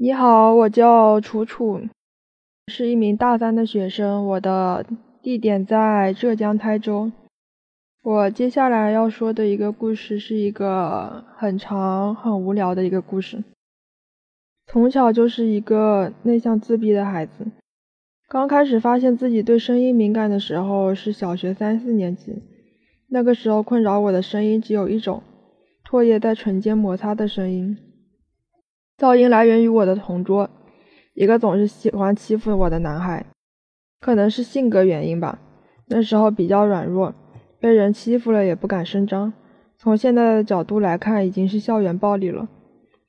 你好，我叫楚楚，是一名大三的学生，我的地点在浙江台州。我接下来要说的一个故事是一个很长、很无聊的一个故事。从小就是一个内向自闭的孩子，刚开始发现自己对声音敏感的时候是小学三四年级，那个时候困扰我的声音只有一种，唾液在唇间摩擦的声音。噪音来源于我的同桌，一个总是喜欢欺负我的男孩，可能是性格原因吧。那时候比较软弱，被人欺负了也不敢声张。从现在的角度来看，已经是校园暴力了。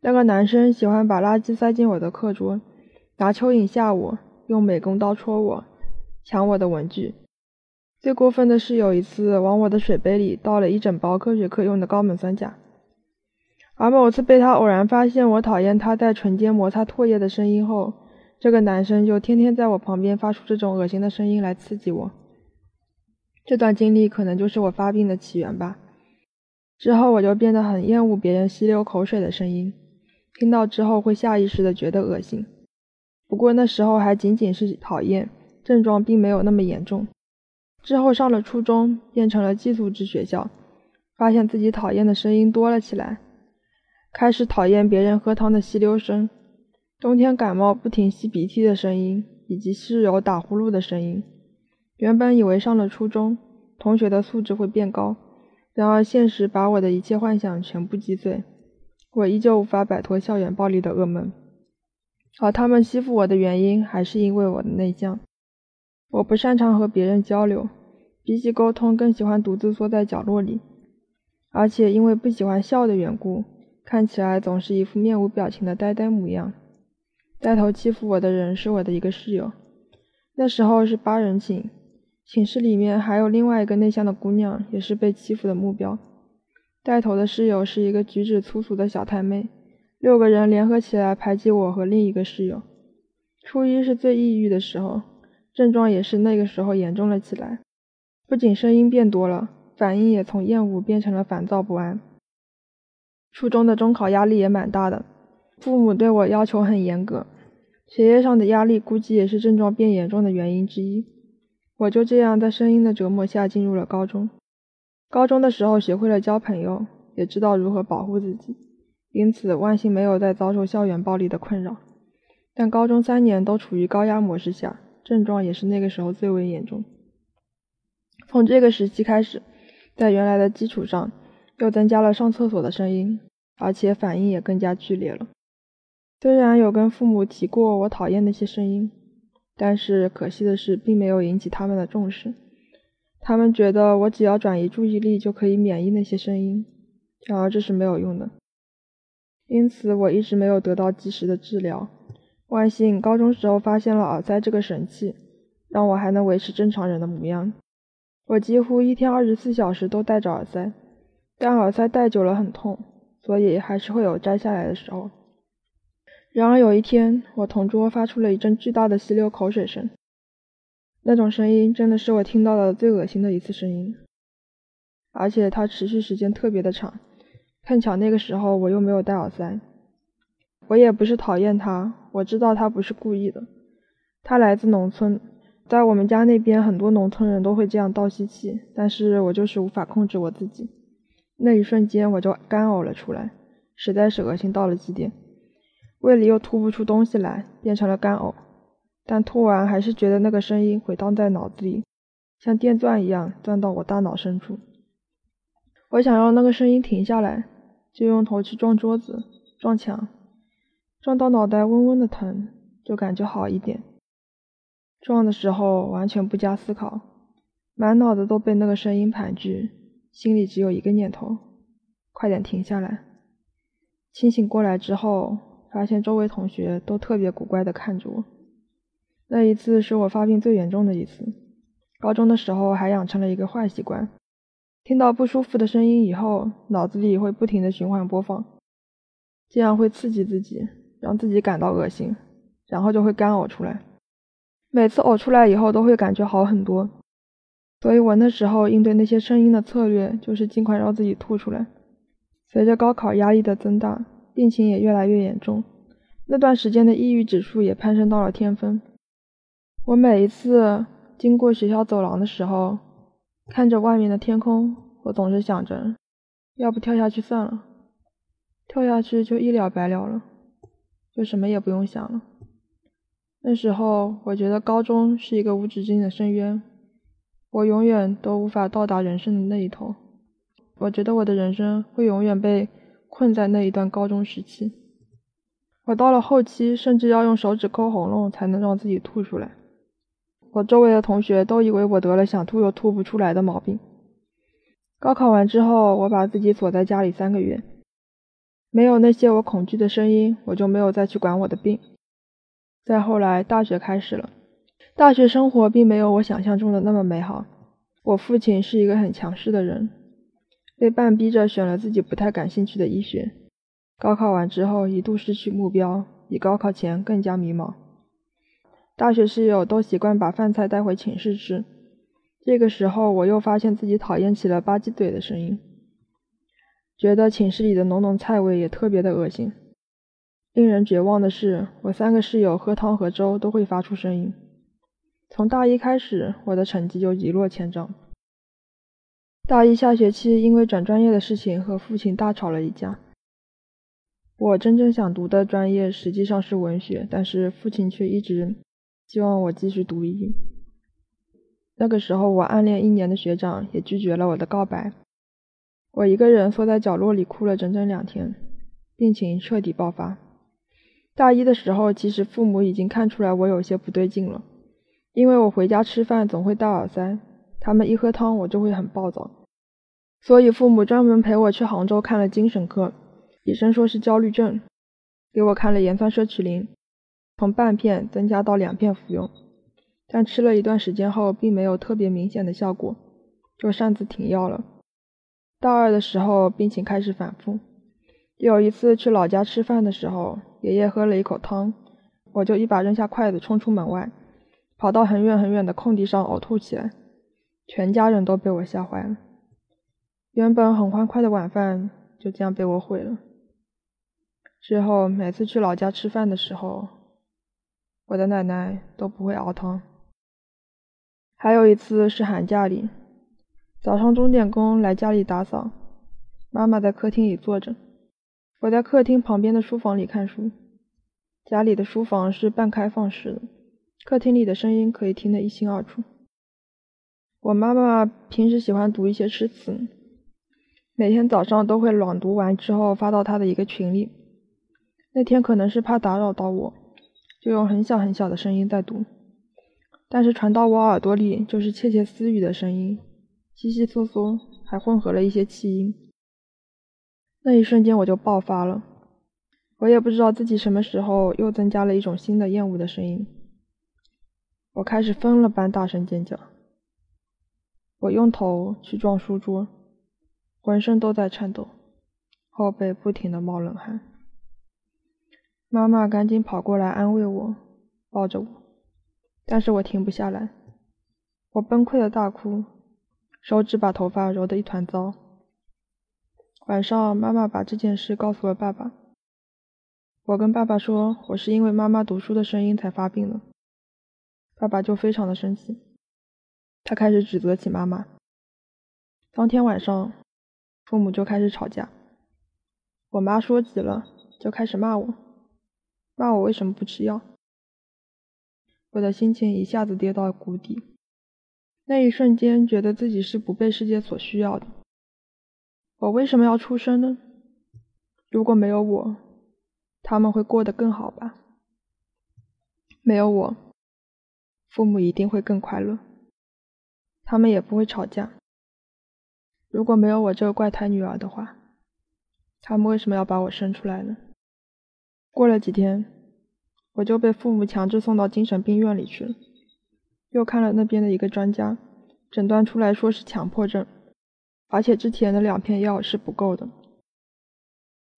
那个男生喜欢把垃圾塞进我的课桌，拿蚯蚓吓我，用美工刀戳我，抢我的文具。最过分的是有一次往我的水杯里倒了一整包科学课用的高锰酸钾。而某次被他偶然发现我讨厌他在唇间摩擦唾液的声音后，这个男生就天天在我旁边发出这种恶心的声音来刺激我。这段经历可能就是我发病的起源吧。之后我就变得很厌恶别人吸溜口水的声音，听到之后会下意识的觉得恶心。不过那时候还仅仅是讨厌，症状并没有那么严重。之后上了初中，变成了寄宿制学校，发现自己讨厌的声音多了起来。开始讨厌别人喝汤的吸溜声，冬天感冒不停吸鼻涕的声音，以及室友打呼噜的声音。原本以为上了初中，同学的素质会变高，然而现实把我的一切幻想全部击碎。我依旧无法摆脱校园暴力的噩梦，而他们欺负我的原因，还是因为我的内向。我不擅长和别人交流，比起沟通，更喜欢独自缩在角落里，而且因为不喜欢笑的缘故。看起来总是一副面无表情的呆呆模样。带头欺负我的人是我的一个室友，那时候是八人寝，寝室里面还有另外一个内向的姑娘，也是被欺负的目标。带头的室友是一个举止粗俗的小太妹，六个人联合起来排挤我和另一个室友。初一是最抑郁的时候，症状也是那个时候严重了起来，不仅声音变多了，反应也从厌恶变成了烦躁不安。初中的中考压力也蛮大的，父母对我要求很严格，学业上的压力估计也是症状变严重的原因之一。我就这样在声音的折磨下进入了高中。高中的时候学会了交朋友，也知道如何保护自己，因此万幸没有再遭受校园暴力的困扰。但高中三年都处于高压模式下，症状也是那个时候最为严重。从这个时期开始，在原来的基础上。又增加了上厕所的声音，而且反应也更加剧烈了。虽然有跟父母提过我讨厌那些声音，但是可惜的是，并没有引起他们的重视。他们觉得我只要转移注意力就可以免疫那些声音，然而这是没有用的。因此，我一直没有得到及时的治疗。万幸，高中时候发现了耳塞这个神器，让我还能维持正常人的模样。我几乎一天二十四小时都戴着耳塞。但耳塞戴久了很痛，所以还是会有摘下来的时候。然而有一天，我同桌发出了一阵巨大的吸溜口水声，那种声音真的是我听到的最恶心的一次声音，而且它持续时间特别的长。碰巧那个时候我又没有戴耳塞，我也不是讨厌他，我知道他不是故意的。他来自农村，在我们家那边很多农村人都会这样倒吸气，但是我就是无法控制我自己。那一瞬间我就干呕了出来，实在是恶心到了极点，胃里又吐不出东西来，变成了干呕。但吐完还是觉得那个声音回荡在脑子里，像电钻一样钻到我大脑深处。我想要那个声音停下来，就用头去撞桌子、撞墙，撞到脑袋嗡嗡的疼，就感觉好一点。撞的时候完全不加思考，满脑子都被那个声音盘踞。心里只有一个念头：快点停下来。清醒过来之后，发现周围同学都特别古怪地看着我。那一次是我发病最严重的一次。高中的时候还养成了一个坏习惯：听到不舒服的声音以后，脑子里会不停地循环播放，这样会刺激自己，让自己感到恶心，然后就会干呕出来。每次呕出来以后，都会感觉好很多。所以我那时候应对那些声音的策略就是尽快让自己吐出来。随着高考压力的增大，病情也越来越严重，那段时间的抑郁指数也攀升到了天峰。我每一次经过学校走廊的时候，看着外面的天空，我总是想着，要不跳下去算了，跳下去就一了百了了，就什么也不用想了。那时候我觉得高中是一个无止境的深渊，我永远都无法到达人生的那一头。我觉得我的人生会永远被困在那一段高中时期。我到了后期，甚至要用手指抠喉咙才能让自己吐出来。我周围的同学都以为我得了想吐又吐不出来的毛病。高考完之后，我把自己锁在家里三个月，没有那些我恐惧的声音，我就没有再去管我的病。再后来，大学开始了，大学生活并没有我想象中的那么美好。我父亲是一个很强势的人，被半逼着选了自己不太感兴趣的医学。高考完之后，一度失去目标，比高考前更加迷茫。大学室友都习惯把饭菜带回寝室吃，这个时候我又发现自己讨厌起了吧唧嘴的声音，觉得寝室里的浓浓菜味也特别的恶心。令人绝望的是，我三个室友喝汤和粥都会发出声音。从大一开始，我的成绩就一落千丈。大一下学期，因为转专业的事情和父亲大吵了一架。我真正想读的专业实际上是文学，但是父亲却一直。希望我继续读医。那个时候，我暗恋一年的学长也拒绝了我的告白。我一个人缩在角落里哭了整整两天，病情彻底爆发。大一的时候，其实父母已经看出来我有些不对劲了，因为我回家吃饭总会戴耳塞，他们一喝汤我就会很暴躁，所以父母专门陪我去杭州看了精神科，医生说是焦虑症，给我看了盐酸奢侈林。从半片增加到两片服用，但吃了一段时间后，并没有特别明显的效果，就擅自停药了。大二的时候，病情开始反复。有一次去老家吃饭的时候，爷爷喝了一口汤，我就一把扔下筷子，冲出门外，跑到很远很远的空地上呕吐起来，全家人都被我吓坏了。原本很欢快的晚饭就这样被我毁了。之后每次去老家吃饭的时候，我的奶奶都不会熬汤。还有一次是寒假里，早上钟点工来家里打扫，妈妈在客厅里坐着，我在客厅旁边的书房里看书。家里的书房是半开放式的，客厅里的声音可以听得一清二楚。我妈妈平时喜欢读一些诗词，每天早上都会朗读完之后发到她的一个群里。那天可能是怕打扰到我。就用很小很小的声音在读，但是传到我耳朵里就是窃窃私语的声音，悉悉嗦嗦，还混合了一些气音。那一瞬间我就爆发了，我也不知道自己什么时候又增加了一种新的厌恶的声音。我开始疯了般大声尖叫，我用头去撞书桌，浑身都在颤抖，后背不停的冒冷汗。妈妈赶紧跑过来安慰我，抱着我，但是我停不下来，我崩溃的大哭，手指把头发揉得一团糟。晚上，妈妈把这件事告诉了爸爸，我跟爸爸说我是因为妈妈读书的声音才发病的，爸爸就非常的生气，他开始指责起妈妈。当天晚上，父母就开始吵架，我妈说急了，就开始骂我。骂我为什么不吃药？我的心情一下子跌到谷底。那一瞬间，觉得自己是不被世界所需要的。我为什么要出生呢？如果没有我，他们会过得更好吧？没有我，父母一定会更快乐，他们也不会吵架。如果没有我这个怪胎女儿的话，他们为什么要把我生出来呢？过了几天，我就被父母强制送到精神病院里去了。又看了那边的一个专家，诊断出来说是强迫症，而且之前的两片药是不够的。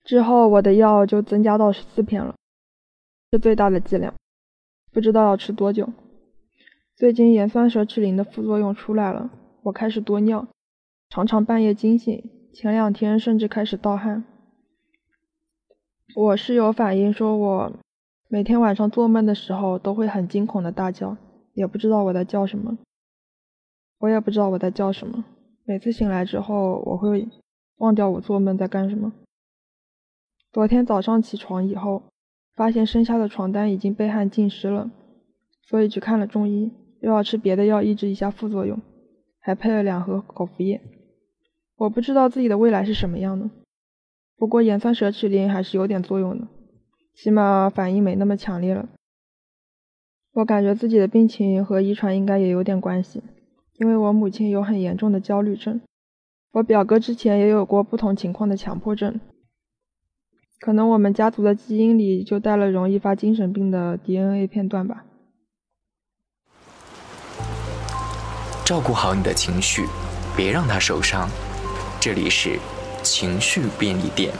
之后我的药就增加到十四片了，是最大的剂量，不知道要吃多久。最近盐酸蛇齿灵的副作用出来了，我开始多尿，常常半夜惊醒，前两天甚至开始盗汗。我室友反映说，我每天晚上做梦的时候都会很惊恐的大叫，也不知道我在叫什么。我也不知道我在叫什么。每次醒来之后，我会忘掉我做梦在干什么。昨天早上起床以后，发现身下的床单已经被汗浸湿了，所以去看了中医，又要吃别的药抑制一下副作用，还配了两盒口服液。我不知道自己的未来是什么样的，不过盐酸舍曲林还是有点作用的，起码反应没那么强烈了。我感觉自己的病情和遗传应该也有点关系。因为我母亲有很严重的焦虑症，我表哥之前也有过不同情况的强迫症，可能我们家族的基因里就带了容易发精神病的 DNA 片段吧。照顾好你的情绪，别让它受伤。这里是情绪便利店。